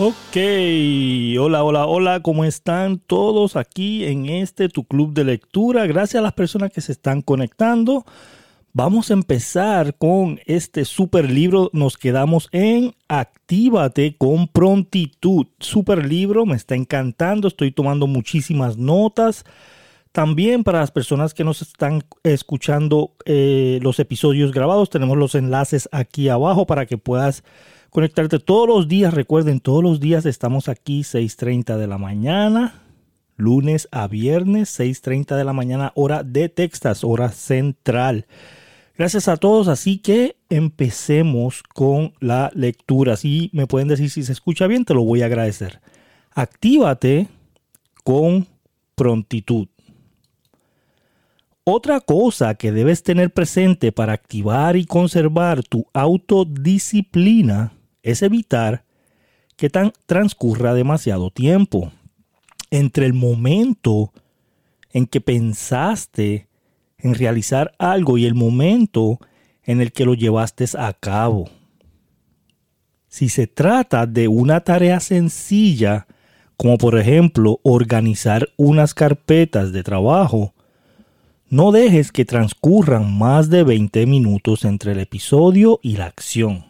Ok, hola, hola, hola, ¿cómo están todos aquí en este tu club de lectura? Gracias a las personas que se están conectando. Vamos a empezar con este super libro. Nos quedamos en Actívate con prontitud. Super libro, me está encantando. Estoy tomando muchísimas notas. También para las personas que nos están escuchando eh, los episodios grabados, tenemos los enlaces aquí abajo para que puedas conectarte todos los días. Recuerden, todos los días estamos aquí 6.30 de la mañana, lunes a viernes, 6.30 de la mañana, hora de Texas, hora central. Gracias a todos, así que empecemos con la lectura. Si me pueden decir si se escucha bien, te lo voy a agradecer. Actívate con prontitud. Otra cosa que debes tener presente para activar y conservar tu autodisciplina es evitar que tan transcurra demasiado tiempo entre el momento en que pensaste en realizar algo y el momento en el que lo llevaste a cabo. Si se trata de una tarea sencilla, como por ejemplo organizar unas carpetas de trabajo, no dejes que transcurran más de 20 minutos entre el episodio y la acción.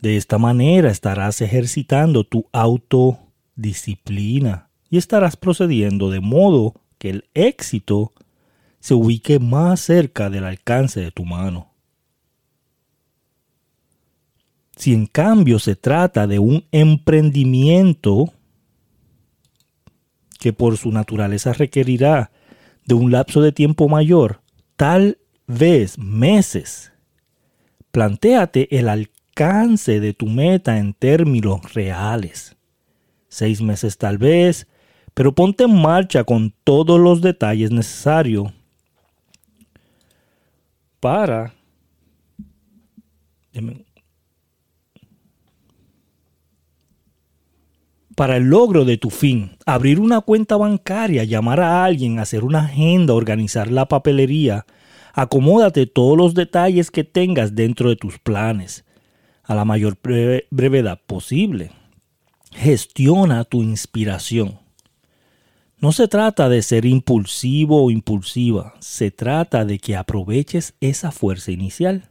De esta manera estarás ejercitando tu autodisciplina y estarás procediendo de modo que el éxito se ubique más cerca del alcance de tu mano. Si en cambio se trata de un emprendimiento que por su naturaleza requerirá de un lapso de tiempo mayor, tal vez meses. Plantéate el alcance de tu meta en términos reales. Seis meses tal vez, pero ponte en marcha con todos los detalles necesarios para para el logro de tu fin. Abrir una cuenta bancaria, llamar a alguien, hacer una agenda, organizar la papelería. Acomódate todos los detalles que tengas dentro de tus planes a la mayor brevedad posible. Gestiona tu inspiración. No se trata de ser impulsivo o impulsiva, se trata de que aproveches esa fuerza inicial,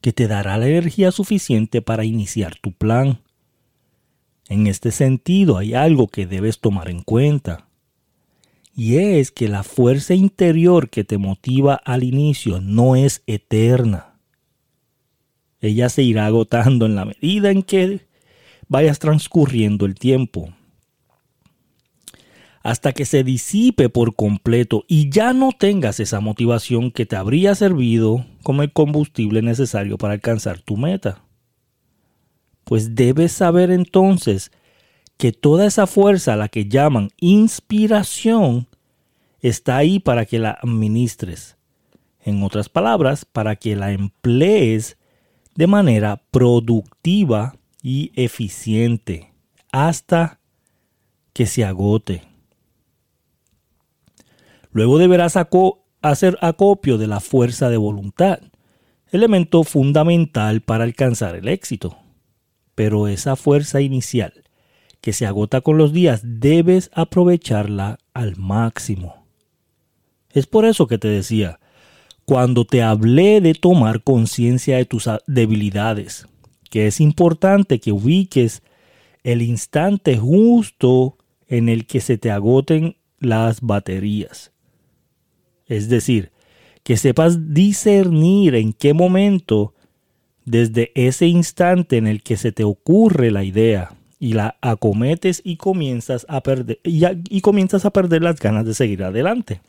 que te dará la energía suficiente para iniciar tu plan. En este sentido hay algo que debes tomar en cuenta. Y es que la fuerza interior que te motiva al inicio no es eterna. Ella se irá agotando en la medida en que vayas transcurriendo el tiempo. Hasta que se disipe por completo y ya no tengas esa motivación que te habría servido como el combustible necesario para alcanzar tu meta pues debes saber entonces que toda esa fuerza, la que llaman inspiración, está ahí para que la administres. En otras palabras, para que la emplees de manera productiva y eficiente hasta que se agote. Luego deberás hacer acopio de la fuerza de voluntad, elemento fundamental para alcanzar el éxito pero esa fuerza inicial que se agota con los días debes aprovecharla al máximo. Es por eso que te decía, cuando te hablé de tomar conciencia de tus debilidades, que es importante que ubiques el instante justo en el que se te agoten las baterías. Es decir, que sepas discernir en qué momento desde ese instante en el que se te ocurre la idea y la acometes y comienzas a perder y, comienzas a perder las ganas de seguir adelante.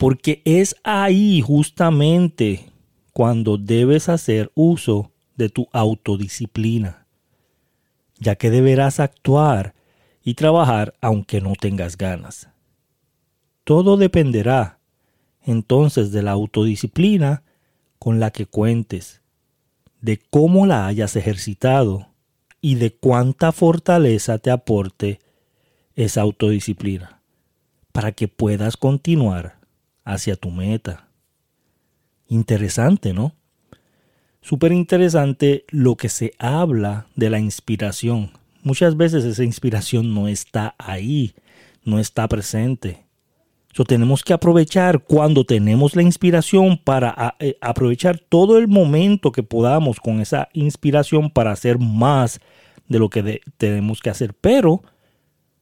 Porque es ahí justamente cuando debes hacer uso de tu autodisciplina, ya que deberás actuar y trabajar aunque no tengas ganas. Todo dependerá entonces de la autodisciplina con la que cuentes, de cómo la hayas ejercitado y de cuánta fortaleza te aporte esa autodisciplina para que puedas continuar hacia tu meta. Interesante, ¿no? súper interesante lo que se habla de la inspiración. Muchas veces esa inspiración no está ahí, no está presente. So, tenemos que aprovechar cuando tenemos la inspiración para eh, aprovechar todo el momento que podamos con esa inspiración para hacer más de lo que tenemos que hacer. Pero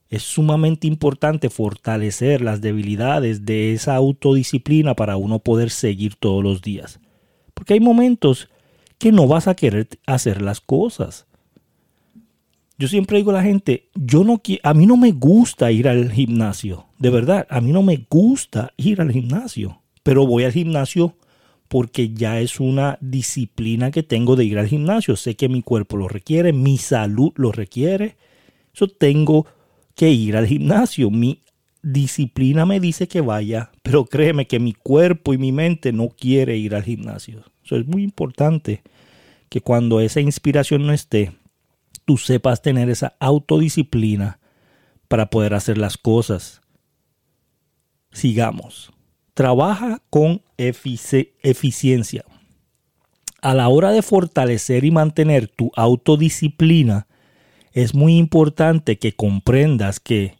es sumamente importante fortalecer las debilidades de esa autodisciplina para uno poder seguir todos los días. Porque hay momentos que no vas a querer hacer las cosas. Yo siempre digo a la gente, yo no a mí no me gusta ir al gimnasio, de verdad, a mí no me gusta ir al gimnasio, pero voy al gimnasio porque ya es una disciplina que tengo de ir al gimnasio. Sé que mi cuerpo lo requiere, mi salud lo requiere. Yo tengo que ir al gimnasio. Mi disciplina me dice que vaya, pero créeme que mi cuerpo y mi mente no quiere ir al gimnasio. Eso es muy importante que cuando esa inspiración no esté, tú sepas tener esa autodisciplina para poder hacer las cosas. Sigamos. Trabaja con eficiencia. A la hora de fortalecer y mantener tu autodisciplina, es muy importante que comprendas que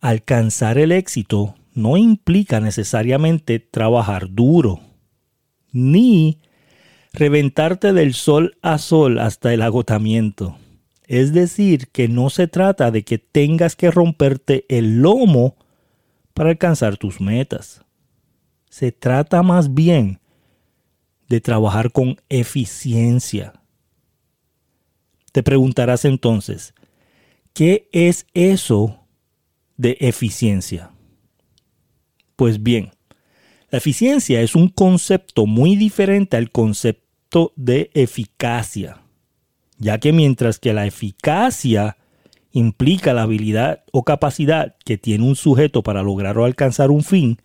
alcanzar el éxito no implica necesariamente trabajar duro, ni reventarte del sol a sol hasta el agotamiento. Es decir, que no se trata de que tengas que romperte el lomo para alcanzar tus metas. Se trata más bien de trabajar con eficiencia. Te preguntarás entonces, ¿qué es eso de eficiencia? Pues bien, la eficiencia es un concepto muy diferente al concepto de eficacia, ya que mientras que la eficacia implica la habilidad o capacidad que tiene un sujeto para lograr o alcanzar un fin,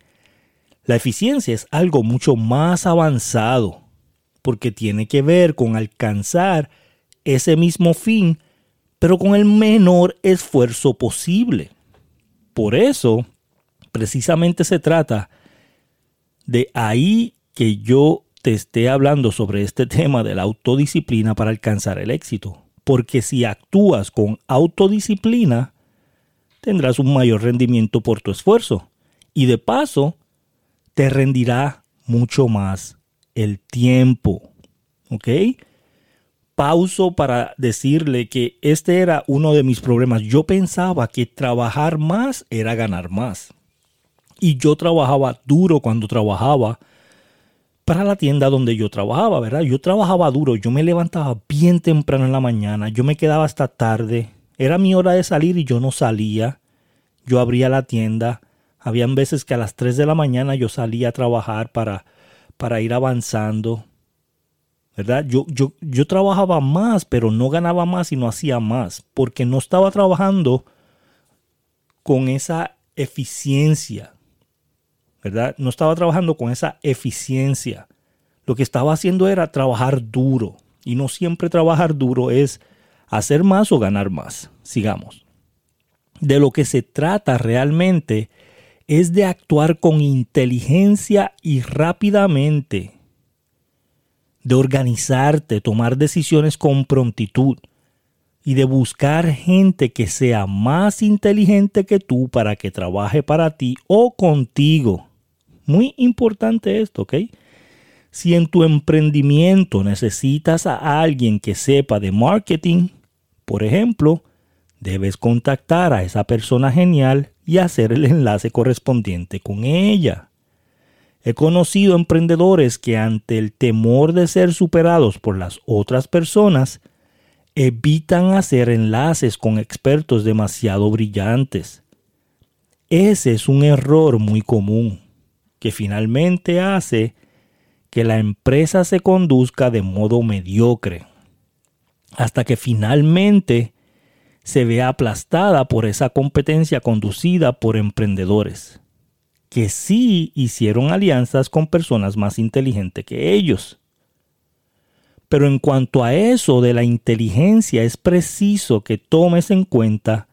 la eficiencia es algo mucho más avanzado, porque tiene que ver con alcanzar ese mismo fin, pero con el menor esfuerzo posible. Por eso, precisamente se trata de ahí que yo te esté hablando sobre este tema de la autodisciplina para alcanzar el éxito. Porque si actúas con autodisciplina, tendrás un mayor rendimiento por tu esfuerzo. Y de paso, te rendirá mucho más el tiempo. ¿Ok? Pauso para decirle que este era uno de mis problemas. Yo pensaba que trabajar más era ganar más. Y yo trabajaba duro cuando trabajaba para la tienda donde yo trabajaba, ¿verdad? Yo trabajaba duro, yo me levantaba bien temprano en la mañana, yo me quedaba hasta tarde, era mi hora de salir y yo no salía, yo abría la tienda, habían veces que a las 3 de la mañana yo salía a trabajar para, para ir avanzando, ¿verdad? Yo, yo, yo trabajaba más, pero no ganaba más y no hacía más, porque no estaba trabajando con esa eficiencia, no estaba trabajando con esa eficiencia. Lo que estaba haciendo era trabajar duro. Y no siempre trabajar duro es hacer más o ganar más. Sigamos. De lo que se trata realmente es de actuar con inteligencia y rápidamente. De organizarte, tomar decisiones con prontitud y de buscar gente que sea más inteligente que tú para que trabaje para ti o contigo. Muy importante esto, ¿ok? Si en tu emprendimiento necesitas a alguien que sepa de marketing, por ejemplo, debes contactar a esa persona genial y hacer el enlace correspondiente con ella. He conocido emprendedores que ante el temor de ser superados por las otras personas, evitan hacer enlaces con expertos demasiado brillantes. Ese es un error muy común que finalmente hace que la empresa se conduzca de modo mediocre, hasta que finalmente se vea aplastada por esa competencia conducida por emprendedores, que sí hicieron alianzas con personas más inteligentes que ellos. Pero en cuanto a eso de la inteligencia, es preciso que tomes en cuenta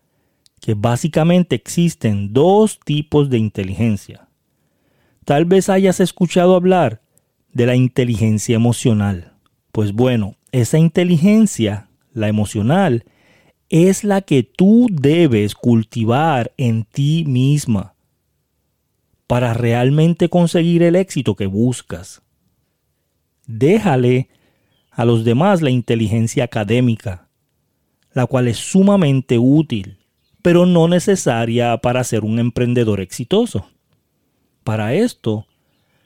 que básicamente existen dos tipos de inteligencia. Tal vez hayas escuchado hablar de la inteligencia emocional, Pues bueno, esa inteligencia, la emocional, es la que tú debes cultivar en ti misma para realmente conseguir el éxito que buscas. Déjale a los demás la inteligencia académica, la cual es sumamente útil, pero no necesaria para ser un emprendedor exitoso. Para esto,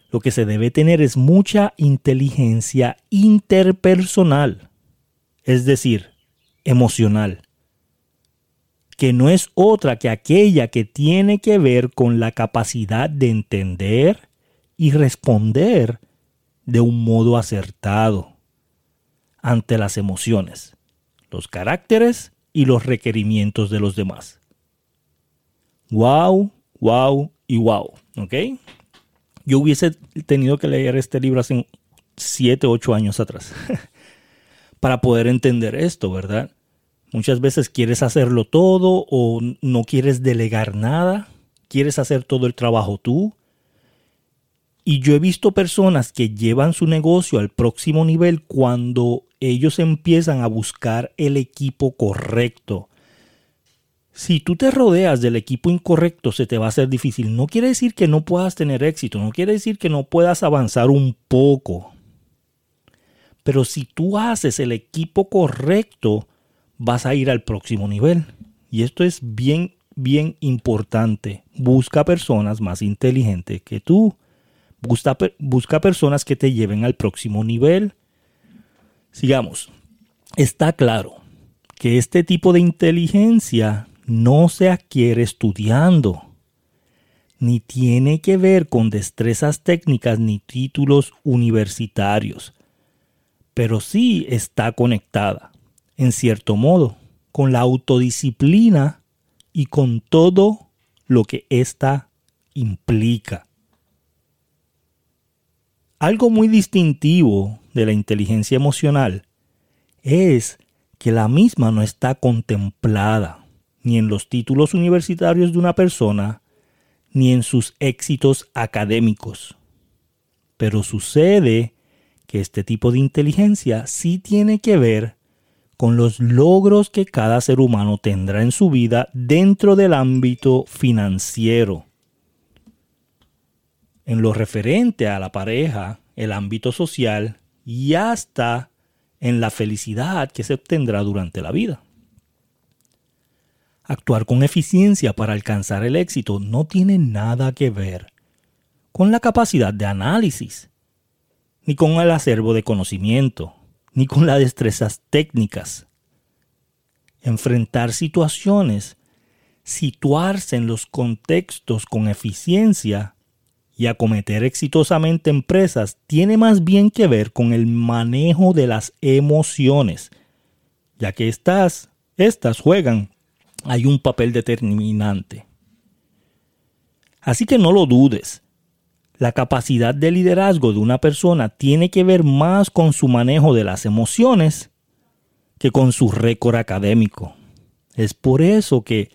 lo que se debe tener es mucha inteligencia interpersonal, es decir, emocional que no es otra que aquella que tiene que ver con la capacidad de entender y responder de un modo acertado ante las emociones, los caracteres y los requerimientos de los demás. Wow, wow y wow, ¿ok? Yo hubiese tenido que leer este libro hace 7, 8 años atrás para poder entender esto, ¿verdad? Muchas veces quieres hacerlo todo o no quieres delegar nada, quieres hacer todo el trabajo tú. Y yo he visto personas que llevan su negocio al próximo nivel cuando ellos empiezan a buscar el equipo correcto. Si tú te rodeas del equipo incorrecto, se te va a hacer difícil. No quiere decir que no puedas tener éxito, no quiere decir que no puedas avanzar un poco. Pero si tú haces el equipo correcto, vas a ir al próximo nivel. Y esto es bien, bien importante. Busca personas más inteligentes que tú. Busca, personas que te lleven al próximo nivel. Sigamos. Está claro que este tipo de inteligencia no se adquiere estudiando, ni tiene que ver con destrezas técnicas ni títulos universitarios, pero sí está conectada en cierto modo, con la autodisciplina y con todo lo que ésta implica. Algo muy distintivo de la inteligencia emocional es que la misma no está contemplada ni en los títulos universitarios de una persona, ni en sus éxitos académicos. Pero sucede que este tipo de inteligencia sí tiene que ver con los logros que cada ser humano tendrá en su vida dentro del ámbito financiero. En lo referente a la pareja, el ámbito social y hasta en la felicidad que se obtendrá durante la vida. Actuar con eficiencia para alcanzar el éxito no tiene nada que ver con la capacidad de análisis, ni con el acervo de conocimiento, ni con las destrezas técnicas. Enfrentar situaciones, situarse en los contextos con eficiencia y acometer exitosamente empresas tiene más bien que ver con el manejo de las emociones, ya que estas, estas juegan hay un papel determinante. Así que no lo dudes, la capacidad de liderazgo de una persona tiene que ver más con su manejo de las emociones que con su récord académico. Es por eso que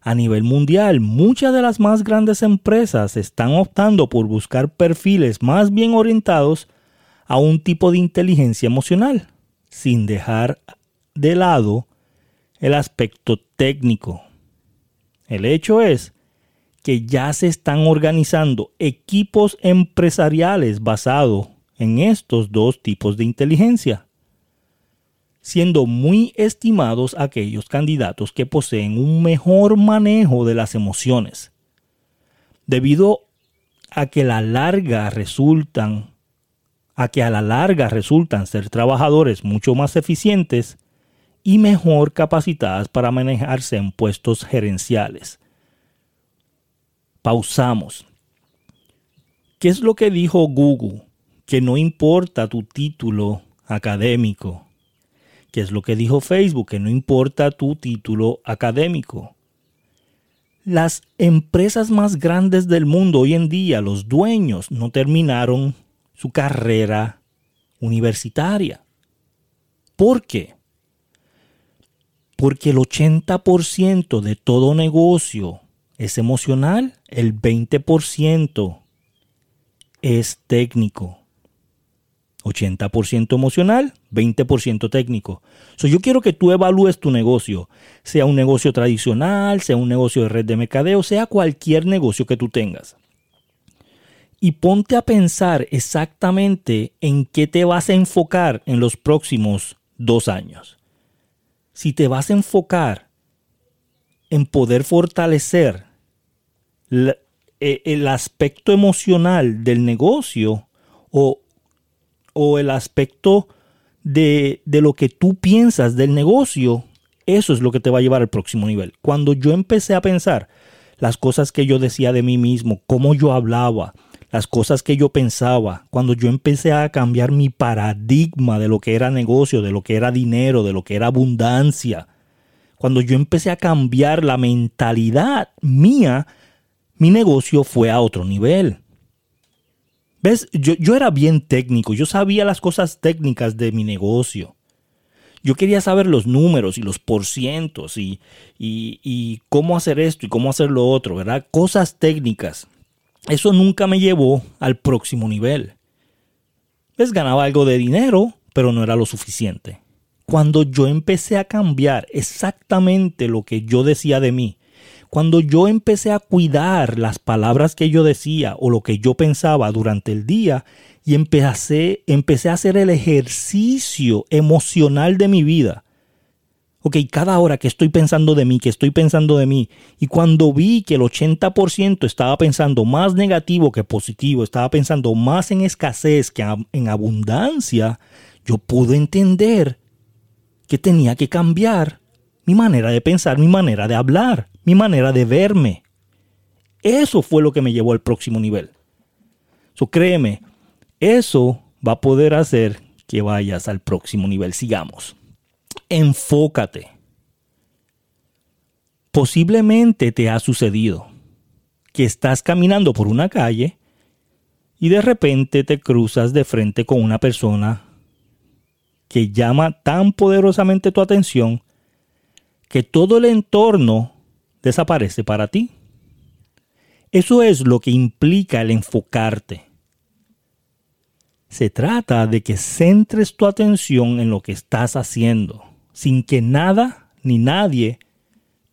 a nivel mundial muchas de las más grandes empresas están optando por buscar perfiles más bien orientados a un tipo de inteligencia emocional, sin dejar de lado el aspecto técnico. El hecho es que ya se están organizando equipos empresariales basados en estos dos tipos de inteligencia, siendo muy estimados aquellos candidatos que poseen un mejor manejo de las emociones, debido a que la larga resultan a que a la larga resultan ser trabajadores mucho más eficientes y mejor capacitadas para manejarse en puestos gerenciales pausamos. ¿Qué es lo que dijo Google? Que no importa tu título académico. ¿Qué es lo que dijo Facebook? Que no importa tu título académico. Las empresas más grandes del mundo hoy en día, los dueños, no terminaron su carrera universitaria. ¿Por qué? Porque el 80% de todo negocio es emocional, el 20% es técnico. 80% emocional, 20% técnico. So, yo quiero que tú evalúes tu negocio, sea un negocio tradicional, sea un negocio de red de mercadeo, sea cualquier negocio que tú tengas. Y ponte a pensar exactamente en qué te vas a enfocar en los próximos dos años. Si te vas a enfocar en poder fortalecer e, el aspecto emocional del negocio o, el aspecto de, de, lo que tú piensas del negocio, eso es lo que te va a llevar al próximo nivel. Cuando yo empecé a pensar las cosas que yo decía de mí mismo, cómo yo hablaba, las cosas que yo pensaba, cuando yo empecé a cambiar mi paradigma de lo que era negocio, de lo que era dinero, de lo que era abundancia, cuando yo empecé a cambiar la mentalidad mía mi negocio fue a otro nivel. ¿Ves? Yo, era bien técnico, yo sabía las cosas técnicas de mi negocio. Yo quería saber los números y los porcientos y, y, y cómo hacer esto y cómo hacer lo otro, ¿verdad? Cosas técnicas. Eso nunca me llevó al próximo nivel. ¿Ves? Ganaba algo de dinero, pero no era lo suficiente. Cuando yo empecé a cambiar exactamente lo que yo decía de mí, cuando yo empecé a cuidar las palabras que yo decía o lo que yo pensaba durante el día y empecé, empecé a hacer el ejercicio emocional de mi vida. Ok, cada hora que estoy pensando de mí, que estoy pensando de mí, y cuando vi que el 80% estaba pensando más negativo que positivo, estaba pensando más en escasez que en abundancia, yo pude entender que tenía que cambiar mi manera de pensar, mi manera de hablar mi manera de verme. Eso fue lo que me llevó al próximo nivel. So, créeme, eso va a poder hacer que vayas al próximo nivel. Sigamos. Enfócate. Posiblemente te ha sucedido que estás caminando por una calle y de repente te cruzas de frente con una persona que llama tan poderosamente tu atención que todo el entorno desaparece para ti. Eso es lo que implica el enfocarte. Se trata de que centres tu atención en lo que estás haciendo, sin que nada ni nadie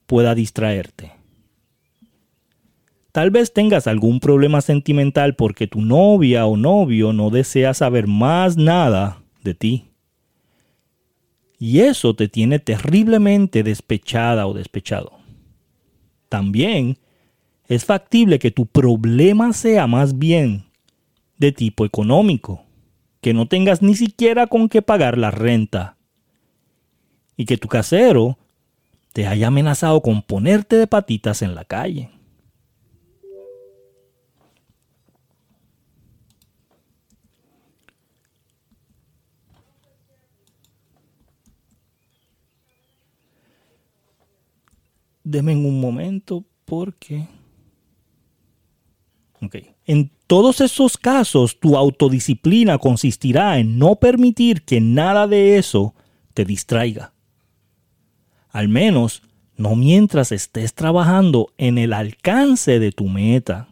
pueda distraerte. Tal vez tengas algún problema sentimental porque tu novia o novio no desea saber más nada de ti. Y eso te tiene terriblemente despechada o despechado también es factible que tu problema sea más bien de tipo económico, que no tengas ni siquiera con qué pagar la renta y que tu casero te haya amenazado con ponerte de patitas en la calle. Deme un momento porque... Ok. En todos esos casos, tu autodisciplina consistirá en no permitir que nada de eso te distraiga. Al menos no mientras estés trabajando en el alcance de tu meta.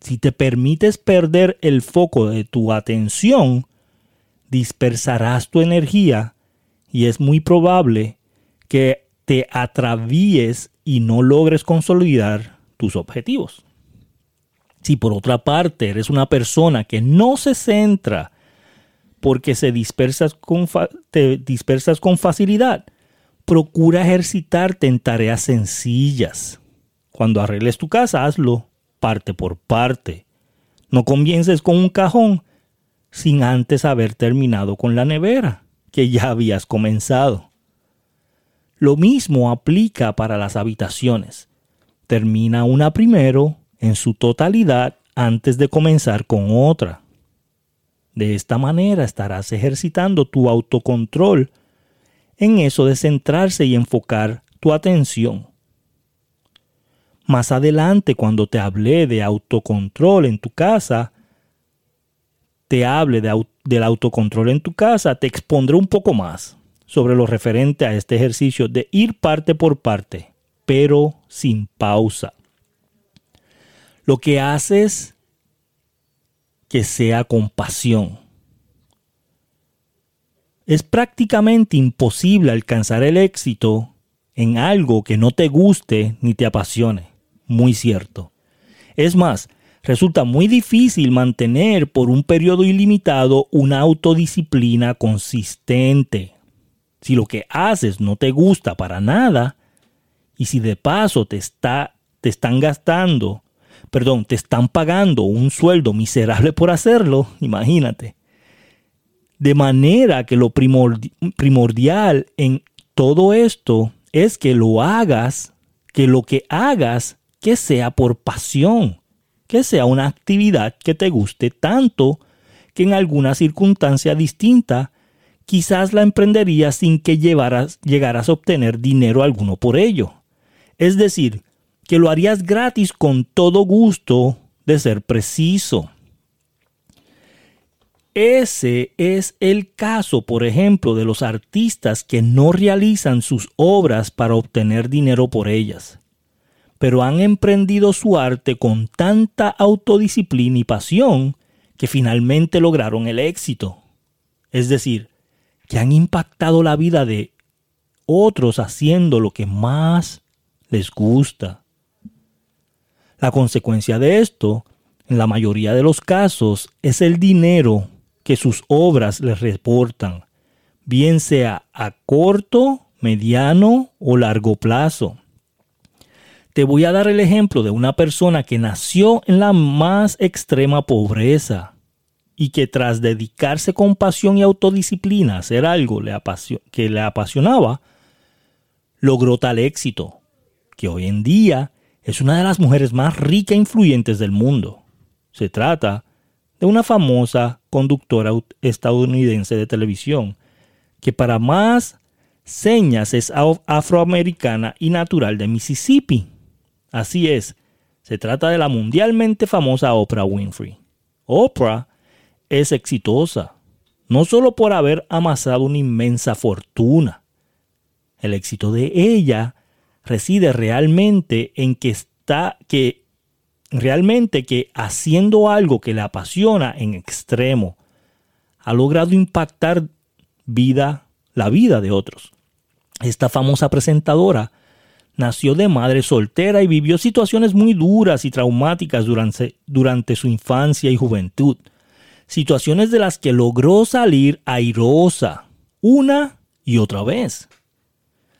Si te permites perder el foco de tu atención, dispersarás tu energía y es muy probable que te atravíes y no logres consolidar tus objetivos. Si por otra parte eres una persona que no se centra porque se dispersas con te dispersas con facilidad, procura ejercitarte en tareas sencillas. Cuando arregles tu casa, hazlo parte por parte. No comiences con un cajón sin antes haber terminado con la nevera que ya habías comenzado. Lo mismo aplica para las habitaciones. Termina una primero en su totalidad antes de comenzar con otra. De esta manera estarás ejercitando tu autocontrol en eso de centrarse y enfocar tu atención. Más adelante, cuando te hablé de autocontrol en tu casa, te hable del autocontrol en tu casa, te expondré un poco más sobre lo referente a este ejercicio de ir parte por parte, pero sin pausa. Lo que haces que sea con pasión. es prácticamente imposible alcanzar el éxito en algo que no te guste ni te apasione. Muy cierto. Es más, resulta muy difícil mantener por un periodo ilimitado una autodisciplina consistente. Si lo que haces no te gusta para nada, y si de paso te, está, te están gastando, perdón, te están pagando un sueldo miserable por hacerlo, imagínate. De manera que lo primordial en todo esto es que lo hagas, que lo que hagas, que sea por pasión, que sea una actividad que te guste tanto que en alguna circunstancia distinta quizás la emprenderías sin que llegaras a obtener dinero alguno por ello. Es decir, que lo harías gratis con todo gusto de ser preciso. Ese es el caso, por ejemplo, de los artistas que no realizan sus obras para obtener dinero por ellas, pero han emprendido su arte con tanta autodisciplina y pasión que finalmente lograron el éxito. Es decir, han impactado la vida de otros haciendo lo que más les gusta. La consecuencia de esto, en la mayoría de los casos, es el dinero que sus obras les reportan, bien sea a corto, mediano o largo plazo. Te voy a dar el ejemplo de una persona que nació en la más extrema pobreza y que tras dedicarse con pasión y autodisciplina a hacer algo que le apasionaba, logró tal éxito, que hoy en día es una de las mujeres más ricas e influyentes del mundo. Se trata de una famosa conductora estadounidense de televisión, que para más señas es afroamericana y natural de Mississippi. Así es, se trata de la mundialmente famosa Oprah Winfrey. Oprah es exitosa, no solo por haber amasado una inmensa fortuna. El éxito de ella reside realmente en que está que realmente que haciendo algo que le apasiona en extremo, ha logrado impactar vida, la vida de otros. Esta famosa presentadora nació de madre soltera y vivió situaciones muy duras y traumáticas durante, durante su infancia y juventud. Situaciones de las que logró salir airosa una y otra vez.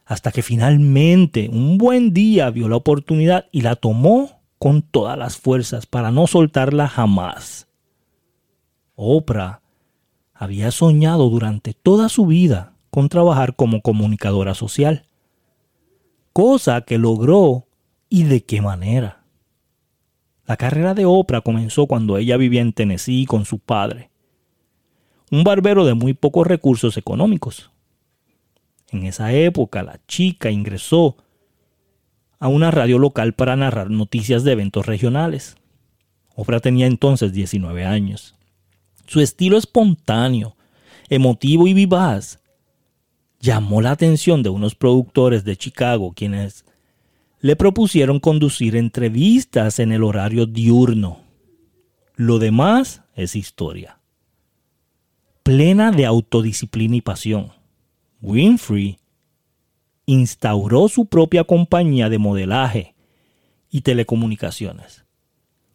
Hasta que finalmente un buen día vio la oportunidad y la tomó con todas las fuerzas para no soltarla jamás. Oprah había soñado durante toda su vida con trabajar como comunicadora social, cosa que logró y de qué manera. La carrera de Oprah comenzó cuando ella vivía en Tennessee con su padre, un barbero de muy pocos recursos económicos. En esa época la chica ingresó a una radio local para narrar noticias de eventos regionales. Oprah tenía entonces 19 años. Su estilo espontáneo, emotivo y vivaz llamó la atención de unos productores de Chicago quienes le propusieron conducir entrevistas en el horario diurno. Lo demás es historia. Plena de autodisciplina y pasión, Winfrey instauró su propia compañía de modelaje y telecomunicaciones,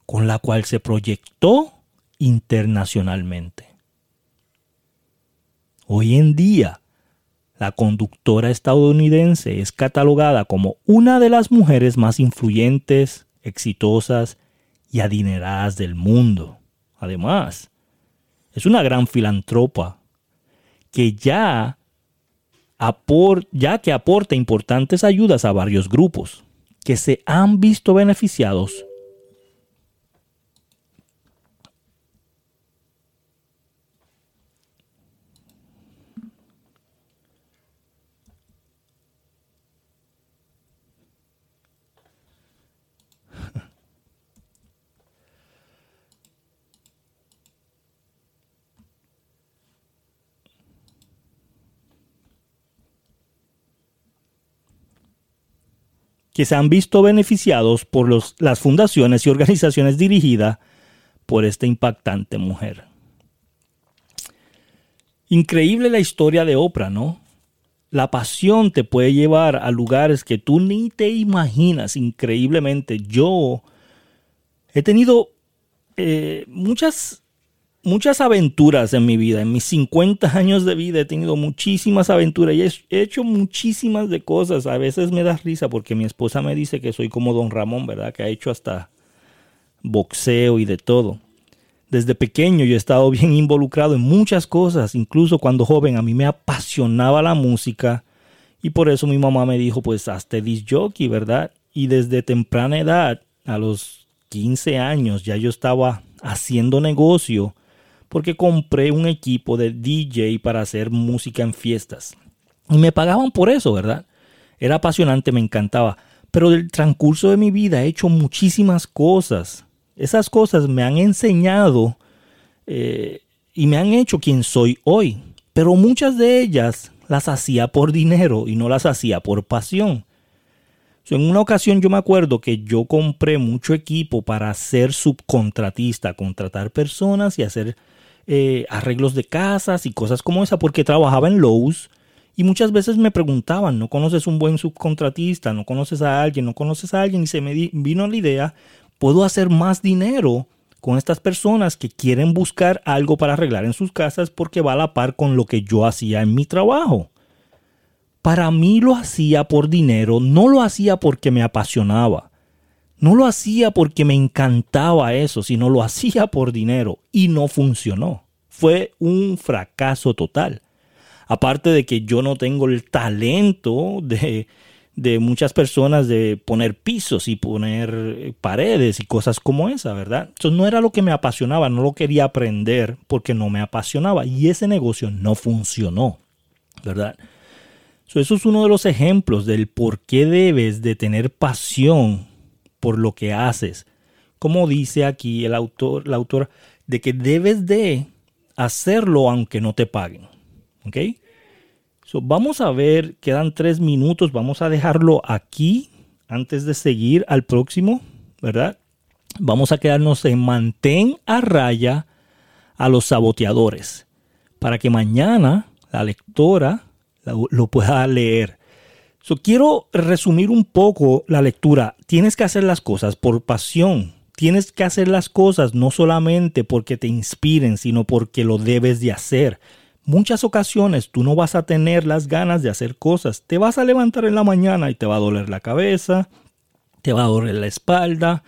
con la cual se proyectó internacionalmente. Hoy en día, la conductora estadounidense es catalogada como una de las mujeres más influyentes, exitosas y adineradas del mundo. Además, es una gran filantropa que ya ya que aporta importantes ayudas a varios grupos que se han visto beneficiados que se han visto beneficiados por las fundaciones y organizaciones dirigidas por esta impactante mujer. Increíble la historia de Oprah, ¿no? La pasión te puede llevar a lugares que tú ni te imaginas increíblemente. Yo he tenido eh, muchas, muchas aventuras en mi vida. En mis 50 años de vida he tenido muchísimas aventuras y he, hecho muchísimas de cosas. A veces me da risa porque mi esposa me dice que soy como don Ramón, ¿verdad? Que ha hecho hasta boxeo y de todo. Desde pequeño yo he estado bien involucrado en muchas cosas, incluso cuando joven a mí me apasionaba la música y por eso mi mamá me dijo pues hazte disc jockey, ¿verdad? Y desde temprana edad, a los 15 años, ya yo estaba haciendo negocio porque compré un equipo de DJ para hacer música en fiestas. Y me pagaban por eso, ¿verdad? Era apasionante, me encantaba. Pero del transcurso de mi vida he hecho muchísimas cosas esas cosas me han enseñado eh, y me han hecho quien soy hoy. Pero muchas de ellas las hacía por dinero y no las hacía por pasión. en una ocasión yo me acuerdo que yo compré mucho equipo para ser subcontratista, contratar personas y hacer eh, arreglos de casas y cosas como esa, porque trabajaba en Lowe's y muchas veces me preguntaban, ¿no conoces un buen subcontratista? ¿No conoces a alguien? ¿No conoces a alguien? Y se me vino la idea puedo hacer más dinero con estas personas que quieren buscar algo para arreglar en sus casas porque va a la par con lo que yo hacía en mi trabajo. Para mí lo hacía por dinero, no lo hacía porque me apasionaba. No lo hacía porque me encantaba eso, sino lo hacía por dinero y no funcionó. Fue un fracaso total. Aparte de que yo no tengo el talento de, de muchas personas de poner pisos y poner paredes y cosas como esa, ¿verdad? Eso no era lo que me apasionaba, no lo quería aprender porque no me apasionaba y ese negocio no funcionó, ¿verdad? eso es uno de los ejemplos del por qué debes de tener pasión por lo que haces. Como dice aquí el autor, la autora, de que debes de hacerlo aunque no te paguen. ¿Ok? vamos a ver, quedan tres minutos, vamos a dejarlo aquí antes de seguir al próximo, ¿verdad? Vamos a quedarnos en mantén a raya a los saboteadores para que mañana la lectora lo, pueda leer. quiero resumir un poco la lectura. Tienes que hacer las cosas por pasión. Tienes que hacer las cosas no solamente porque te inspiren, sino porque lo debes de hacer muchas ocasiones tú no vas a tener las ganas de hacer cosas. Te vas a levantar en la mañana y te va a doler la cabeza, te va a doler la espalda,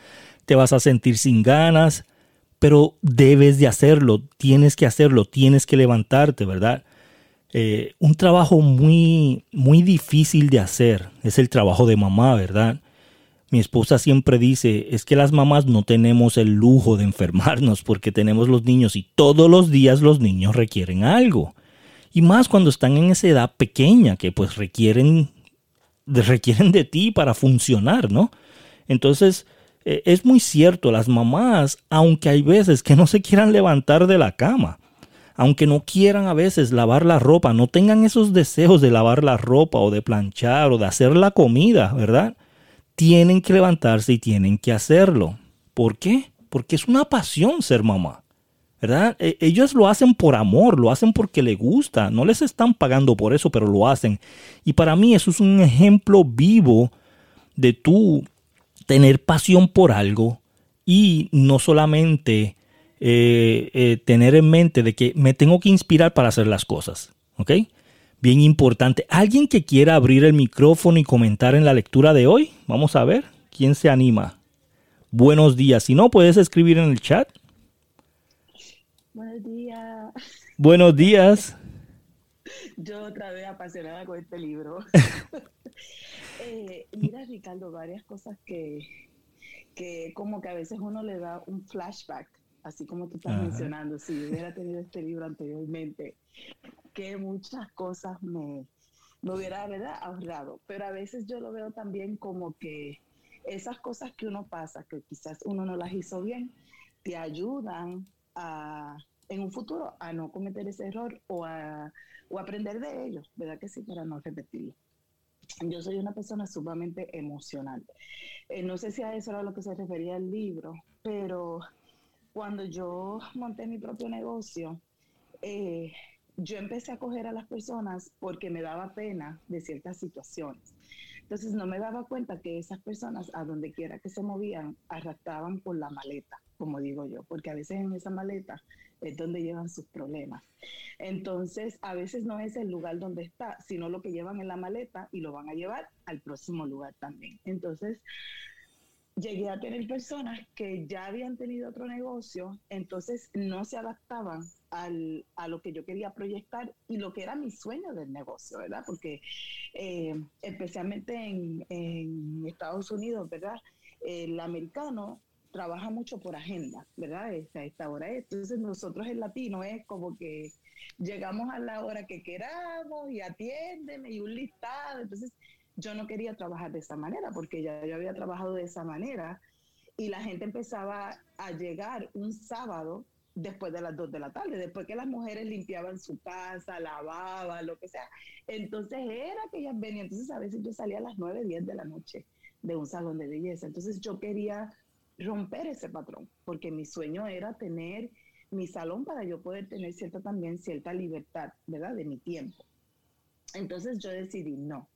te vas a sentir sin ganas, pero debes de hacerlo, tienes que hacerlo, tienes que levantarte, ¿verdad? Eh, un trabajo muy, muy difícil de hacer es el trabajo de mamá, ¿verdad? Mi esposa siempre dice, es que las mamás no tenemos el lujo de enfermarnos porque tenemos los niños y todos los días los niños requieren algo. Y más cuando están en esa edad pequeña que pues requieren, requieren de ti para funcionar, ¿no? Entonces, eh, es muy cierto, las mamás, aunque hay veces que no se quieran levantar de la cama, aunque no quieran a veces lavar la ropa, no tengan esos deseos de lavar la ropa o de planchar o de hacer la comida, ¿verdad? Tienen que levantarse y tienen que hacerlo. ¿Por qué? Porque es una pasión ser mamá. ¿Verdad? E, ellos lo hacen por amor, lo hacen porque les gusta, no les están pagando por eso, pero lo hacen. Y para mí eso es un ejemplo vivo de tú tener pasión por algo y no solamente eh, eh, tener en mente de que me tengo que inspirar para hacer las cosas. ¿Ok? Bien importante. ¿Alguien que quiera abrir el micrófono y comentar en la lectura de hoy? Vamos a ver quién se anima. Buenos días. Si no, puedes escribir en el chat. Buenos días. Buenos días. Yo otra vez apasionada con este libro. Eh, mira, Ricardo, varias cosas que, que como que a veces uno le da un flashback, así como tú estás mencionando, si hubiera tenido este libro anteriormente, que muchas cosas me, me hubiera ¿verdad? ahorrado. Pero a veces yo lo veo también como que esas cosas que uno pasa, que quizás uno no las hizo bien, te ayudan a, en un futuro a no cometer ese error o a o aprender de ellos, ¿verdad que sí? Para no repetirlo. Yo soy una persona sumamente emocional. Eh, no sé si a eso era lo que se refería el libro, pero cuando yo monté mi propio negocio, eh, yo empecé a coger a las personas porque me daba pena de ciertas situaciones. Entonces no me daba cuenta que esas personas, a donde quiera que se movían, arrastraban por la maleta, como digo yo, porque a veces en esa maleta es donde llevan sus problemas. Entonces, a veces no es el lugar donde está, sino lo que llevan en la maleta y lo van a llevar al próximo lugar también. Entonces, llegué a tener personas que ya habían tenido otro negocio, entonces no se adaptaban al, a lo que yo quería proyectar y lo que era mi sueño del negocio, ¿verdad? Porque eh, especialmente en, en, Estados Unidos, ¿verdad? El americano trabaja mucho por agenda, ¿verdad? Esta, esta hora. Entonces nosotros el latino es como que llegamos a la hora que queramos y atiéndeme y un listado. Entonces yo no quería trabajar de esa manera porque ya yo había trabajado de esa manera y la gente empezaba a llegar un sábado después de las 2 de la tarde, después que las mujeres limpiaban su casa, lavaban, lo que sea. Entonces era que ellas venían. Entonces a veces yo salía a las 9, 10 de la noche de un salón de belleza. Entonces yo quería romper ese patrón, porque mi sueño era tener mi salón para yo poder tener cierta también cierta libertad, ¿verdad? De mi tiempo. Entonces yo decidí, no,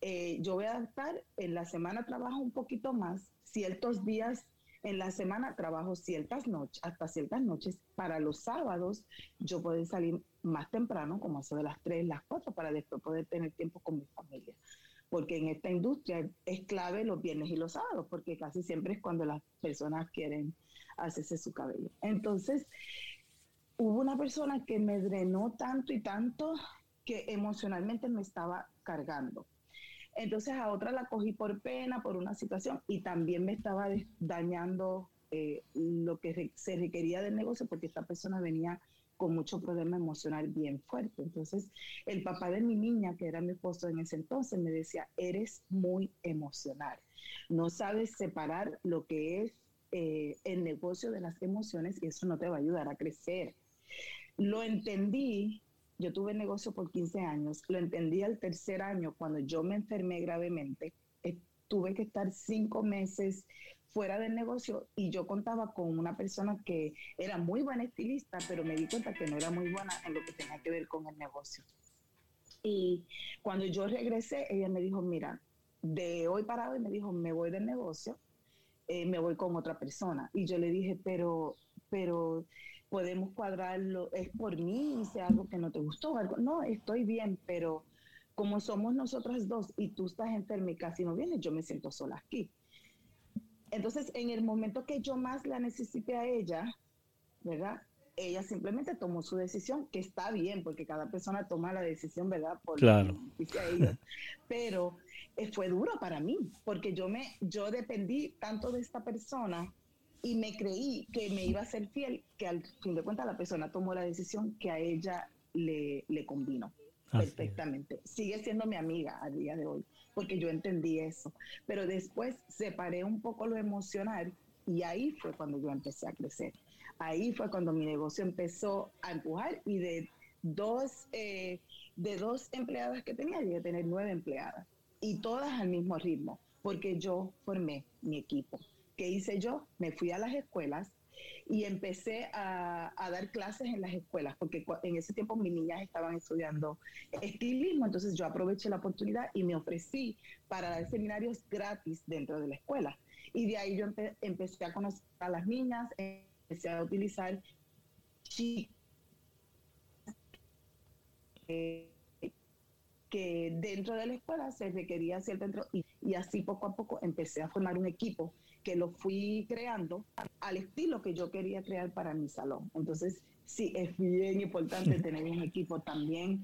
eh, yo voy a adaptar, en la semana trabajo un poquito más, ciertos días en la semana trabajo ciertas noches, hasta ciertas noches. Para los sábados yo puedo salir más temprano, como eso de las 3, las 4, para después poder tener tiempo con mi familia. Porque en esta industria es clave los viernes y los sábados, porque casi siempre es cuando las personas quieren hacerse su cabello. Entonces, hubo una persona que me drenó tanto y tanto que emocionalmente me estaba cargando. Entonces a otra la cogí por pena, por una situación, y también me estaba dañando eh, lo que se requería del negocio porque esta persona venía con mucho problema emocional bien fuerte. Entonces, el papá de mi niña, que era mi esposo en ese entonces, me decía, eres muy emocional, no sabes separar lo que es eh, el negocio de las emociones y eso no te va a ayudar a crecer. Lo entendí yo tuve negocio por 15 años, lo entendí al tercer año cuando yo me enfermé gravemente. Eh, tuve que estar cinco meses fuera del negocio y yo contaba con una persona que era muy buena estilista, pero me di cuenta que no era muy buena en lo que tenía que ver con el negocio. Y cuando yo regresé, ella me dijo, mira, de hoy para hoy me dijo, me voy del negocio, eh, me voy con otra persona. Y yo le dije, pero, pero podemos cuadrarlo, es por mí, hice algo que no te gustó, algo, no, estoy bien, pero como somos nosotras dos y tú estás enferma y casi no vienes, yo me siento sola aquí. Entonces, en el momento que yo más la necesité a ella, ¿verdad? Ella simplemente tomó su decisión, que está bien, porque cada persona toma la decisión, ¿verdad? Por claro. Pero eh, fue duro para mí, porque yo, me, yo dependí tanto de esta persona y me creí que me iba a ser fiel, que al fin de cuentas la persona tomó la decisión que a ella le, le combinó perfectamente. Sigue siendo mi amiga a día de hoy, porque yo entendí eso. Pero después separé un poco lo emocional y ahí fue cuando yo empecé a crecer. Ahí fue cuando mi negocio empezó a empujar y de dos, eh, de dos empleadas que tenía, llegué a tener nueve empleadas y todas al mismo ritmo, porque yo formé mi equipo. ¿Qué hice yo? Me fui a las escuelas y empecé a, dar clases en las escuelas, porque en ese tiempo mis niñas estaban estudiando estilismo, entonces yo aproveché la oportunidad y me ofrecí para dar seminarios gratis dentro de la escuela. Y de ahí yo empecé a conocer a las niñas, empecé a utilizar chicas que dentro de la escuela se requería hacer dentro y, y así poco a poco empecé a formar un equipo que lo fui creando al estilo que yo quería crear para mi salón. Entonces, sí, es bien importante tener un equipo también.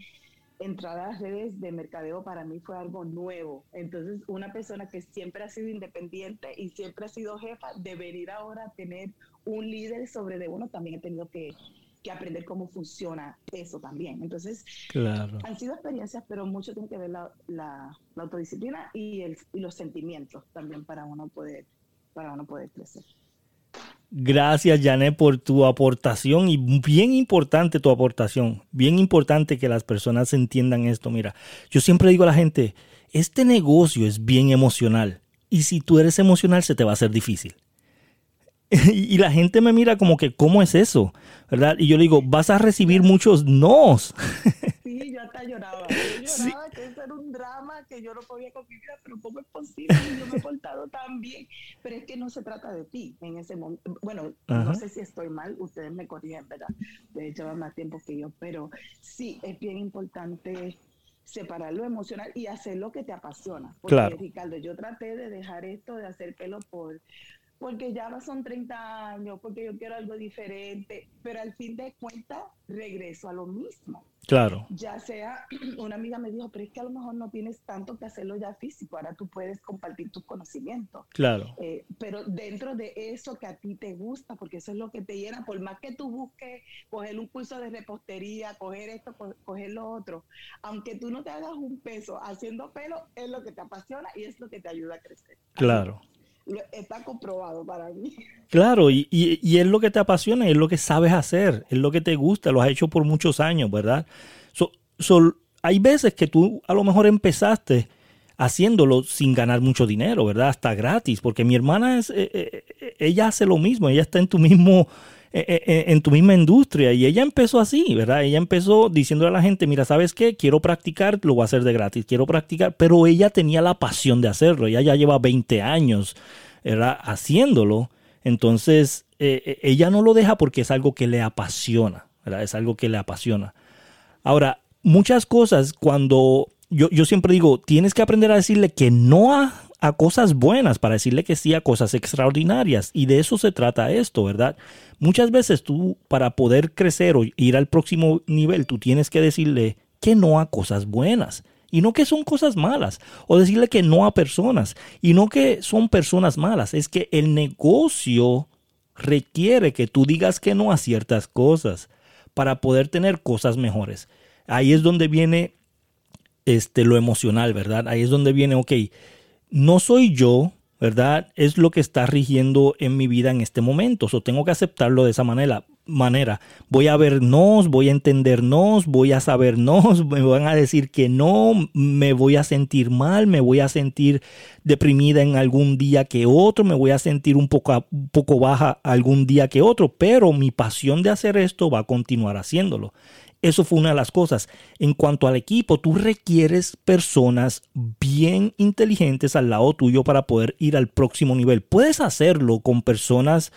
Entrar a las redes de mercadeo para mí fue algo nuevo. Entonces, una persona que siempre ha sido independiente y siempre ha sido jefa, de venir ahora a tener un líder sobre de uno, también he tenido que, aprender cómo funciona eso también. Entonces, han sido experiencias, pero mucho tiene que ver la, la, autodisciplina y, el, y los sentimientos también para uno poder para uno poder crecer. Gracias, Janet, por tu aportación y bien importante tu aportación. Bien importante que las personas entiendan esto. Mira, yo siempre digo a la gente, este negocio es bien emocional y si tú eres emocional se te va a hacer difícil. y la gente me mira como que, ¿cómo es eso? ¿Verdad? Y yo le digo, vas a recibir muchos nos. Sí, yo hasta lloraba. Yo lloraba que eso era un drama que yo no podía con mi vida, pero ¿cómo es posible? Yo me he portado tan bien. Pero es que no se trata de ti en ese momento. Bueno, no sé si estoy mal, ustedes me corrigen, ¿verdad? De hecho, más tiempo que yo, pero sí, es bien importante separar lo emocional y hacer lo que te apasiona. Porque, Ricardo, yo traté de dejar esto de hacer pelo por porque ya son 30 años, porque yo quiero algo diferente, pero al fin de cuentas regreso a lo mismo. Claro. Ya sea, una amiga me dijo, pero es que a lo mejor no tienes tanto que hacerlo ya físico, ahora tú puedes compartir tus conocimientos. Claro. Eh, pero dentro de eso que a ti te gusta, porque eso es lo que te llena, por más que tú busques coger un curso de repostería, coger esto, coger lo otro, aunque tú no te hagas un peso haciendo pelo, es lo que te apasiona y es lo que te ayuda a crecer. Claro está comprobado para mí. Claro, y, y, es lo que te apasiona, es lo que sabes hacer, es lo que te gusta, lo has hecho por muchos años, ¿verdad? hay veces que tú a lo mejor empezaste haciéndolo sin ganar mucho dinero, ¿verdad? Hasta gratis, porque mi hermana es, eh, eh, ella hace lo mismo, ella está en tu mismo eh, en tu misma industria. Y ella empezó así, ¿verdad? Ella empezó diciendo a la gente, mira, ¿sabes qué? Quiero practicar, lo voy a hacer de gratis, quiero practicar, pero ella tenía la pasión de hacerlo. Ella ya lleva 20 años, ¿verdad? Haciéndolo. Entonces, eh, eh, ella no lo deja porque es algo que le apasiona, ¿verdad? Es algo que le apasiona. Ahora, muchas cosas cuando yo, yo siempre digo, tienes que aprender a decirle que no a a cosas buenas, para decirle que sí a cosas extraordinarias. Y de eso se trata esto, ¿verdad? Muchas veces tú, para poder crecer o ir al próximo nivel, tú tienes que decirle que no a cosas buenas. Y no que son cosas malas. O decirle que no a personas. Y no que son personas malas. Es que el negocio requiere que tú digas que no a ciertas cosas para poder tener cosas mejores. Ahí es donde viene este, lo emocional, ¿verdad? Ahí es donde viene, ok, no soy yo, ¿verdad? Es lo que está rigiendo en mi vida en este momento. O tengo que aceptarlo de esa manera. manera. Voy a vernos, voy a entendernos, voy a sabernos, me van a decir que no, me voy a sentir mal, me voy a sentir deprimida en algún día que otro, me voy a sentir un poco, un poco baja algún día que otro, pero mi pasión de hacer esto va a continuar haciéndolo. Eso fue una de las cosas. En cuanto al equipo, tú requieres personas bien inteligentes al lado tuyo para poder ir al próximo nivel. Puedes hacerlo con personas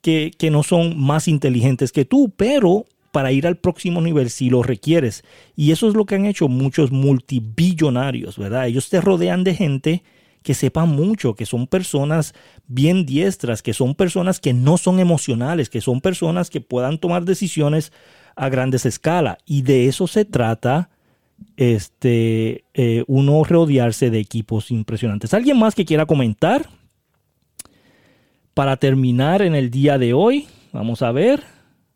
que, no son más inteligentes que tú, pero para ir al próximo nivel si lo requieres. Y eso es lo que han hecho muchos multibillonarios, ¿verdad? Ellos te rodean de gente que sepan mucho, que son personas bien diestras, que son personas que no son emocionales, que son personas que puedan tomar decisiones a grandes escalas. Y de eso se trata este, eh, uno rodearse de equipos impresionantes. ¿Alguien más que quiera comentar? Para terminar en el día de hoy, vamos a ver.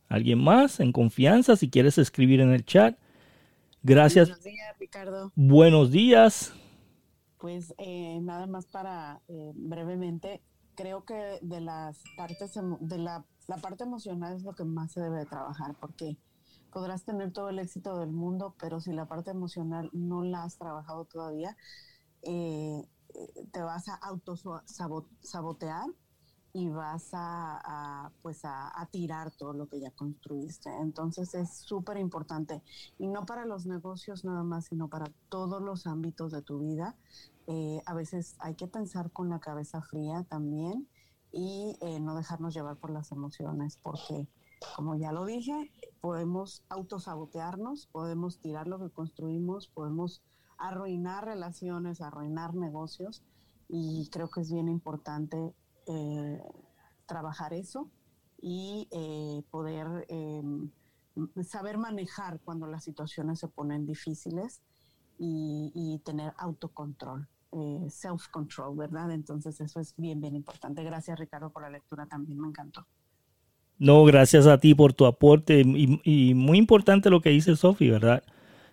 ¿Alguien más en confianza? Si quieres escribir en el chat. Gracias. Buenos días, Ricardo. Buenos días. Pues eh, nada más para eh, brevemente, creo que de las partes, de la, la parte emocional es lo que más se debe trabajar, porque podrás tener todo el éxito del mundo, pero si la parte emocional no la has trabajado todavía, eh, te vas a autosabotear y vas a, pues a, tirar todo lo que ya construiste. Entonces es súper importante y no para los negocios nada más, sino para todos los ámbitos de tu vida. Eh, a veces hay que pensar con la cabeza fría también y eh, no dejarnos llevar por las emociones, porque como ya lo dije, podemos autosabotearnos, podemos tirar lo que construimos, podemos arruinar relaciones, arruinar negocios y creo que es bien importante eh, trabajar eso y eh, poder em, saber manejar cuando las situaciones se ponen difíciles y, tener autocontrol, eh, self-control, ¿verdad? Entonces eso es bien, bien importante. Gracias Ricardo por la lectura también, me encantó. No, gracias a ti por tu aporte. Y, muy importante lo que dice Sofi, ¿verdad?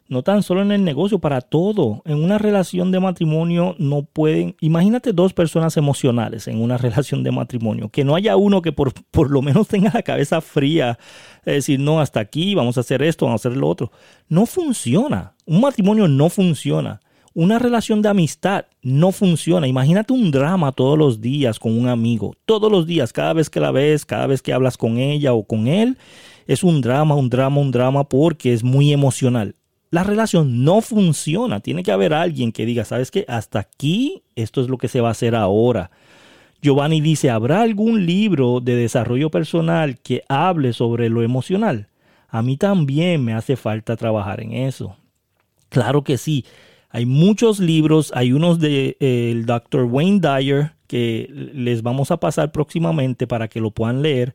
No tan solo en el negocio, para todo. En una relación de matrimonio no pueden... Imagínate dos personas emocionales en una relación de matrimonio. Que no haya uno que por, por lo menos tenga la cabeza fría. Es decir, no, hasta aquí, vamos a hacer esto, vamos a hacer lo otro. No funciona. Un matrimonio no funciona. Una relación de amistad no funciona. Imagínate un drama todos los días con un amigo. Todos los días, cada vez que la ves, cada vez que hablas con ella o con él, es un drama, un drama, un drama porque es muy emocional. La relación no funciona. Tiene que haber alguien que diga, ¿sabes qué? Hasta aquí, esto es lo que se va a hacer ahora. Giovanni dice, ¿habrá algún libro de desarrollo personal que hable sobre lo emocional? A mí también me hace falta trabajar en eso. Claro que sí. Hay muchos libros, hay unos del de, el Dr. Wayne Dyer que les vamos a pasar próximamente para que lo puedan leer,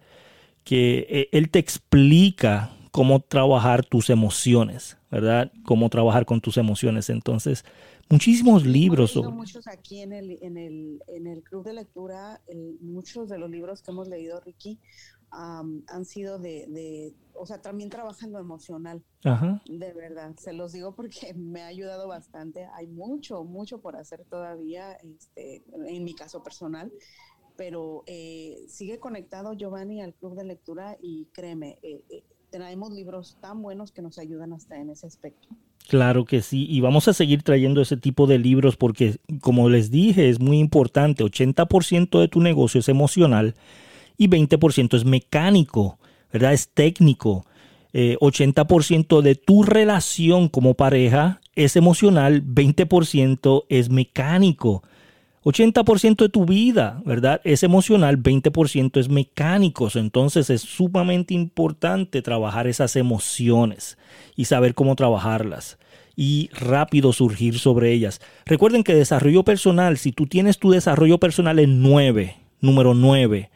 que eh, él te explica cómo trabajar tus emociones, ¿verdad? Cómo trabajar con tus emociones. Entonces, muchísimos libros. Hemos muchos aquí en el, en, el, en el club de lectura, muchos de los libros que hemos leído, Ricky, han sido de, de, o sea, también trabaja en lo emocional. Ajá. De verdad, se los digo porque me ha ayudado bastante. Hay mucho, mucho por hacer todavía, este, en mi caso personal pero eh, sigue conectado Giovanni al club de lectura y créeme, eh, eh, tenemos libros tan buenos que nos ayudan hasta en ese aspecto. Claro que sí, y vamos a seguir trayendo ese tipo de libros porque, como les dije, es muy importante, 80% de tu negocio es emocional y 20% es mecánico, ¿verdad? Es técnico. 80% eh, de tu relación como pareja es emocional, 20% es mecánico. 80% de tu vida, ¿verdad? Es emocional, 20% es mecánico. Entonces es sumamente importante trabajar esas emociones y saber cómo trabajarlas y rápido surgir sobre ellas. Recuerden que desarrollo personal, si tú tienes tu desarrollo personal en 9, número 9,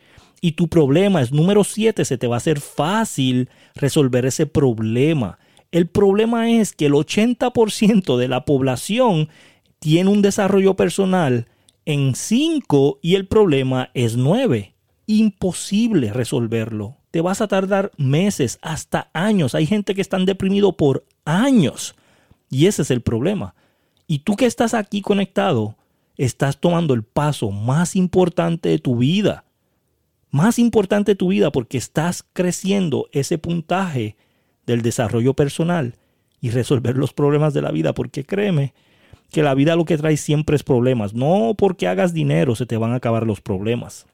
y tu problema es número 7, se te va a hacer fácil resolver ese problema. El problema es que el 80% de la población tiene un desarrollo personal en 5 y el problema es 9. Imposible resolverlo. Te vas a tardar meses, hasta años. Hay gente que están deprimido por años. Y ese es el problema. Y tú que estás aquí conectado, estás tomando el paso más importante de tu vida. Más importante tu vida porque estás creciendo ese puntaje del desarrollo personal y resolver los problemas de la vida. Porque créeme, que la vida lo que trae siempre es problemas. No porque hagas dinero se te van a acabar los problemas.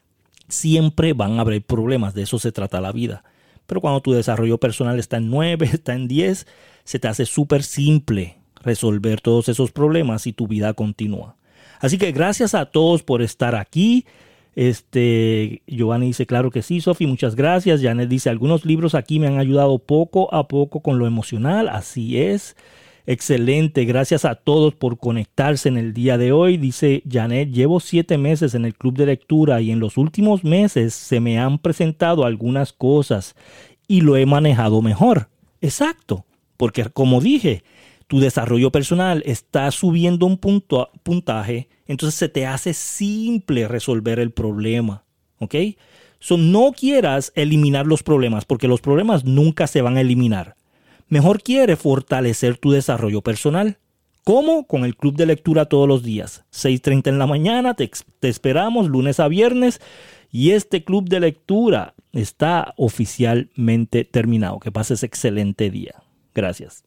Siempre van a haber problemas, de eso se trata la vida. Pero cuando tu desarrollo personal está en 9, está en 10, se te hace súper simple resolver todos esos problemas y tu vida continúa. Así que gracias a todos por estar aquí. Este, Giovanni dice, claro que sí, Sofi, muchas gracias. Janet dice, algunos libros aquí me han ayudado poco a poco con lo emocional. Así es. Excelente, gracias a todos por conectarse en el día de hoy. Dice Janet, llevo siete meses en el club de lectura y en los últimos meses se me han presentado algunas cosas y lo he manejado mejor. Exacto, porque como dije, tu desarrollo personal está subiendo un punto, puntaje, entonces se te hace simple resolver el problema. ¿Ok? So, no quieras eliminar los problemas porque los problemas nunca se van a eliminar mejor quiere fortalecer tu desarrollo personal. ¿Cómo? Con el club de lectura todos los días. 6.30 en la mañana, te, te esperamos lunes a viernes y este club de lectura está oficialmente terminado. Que pases excelente día. Gracias.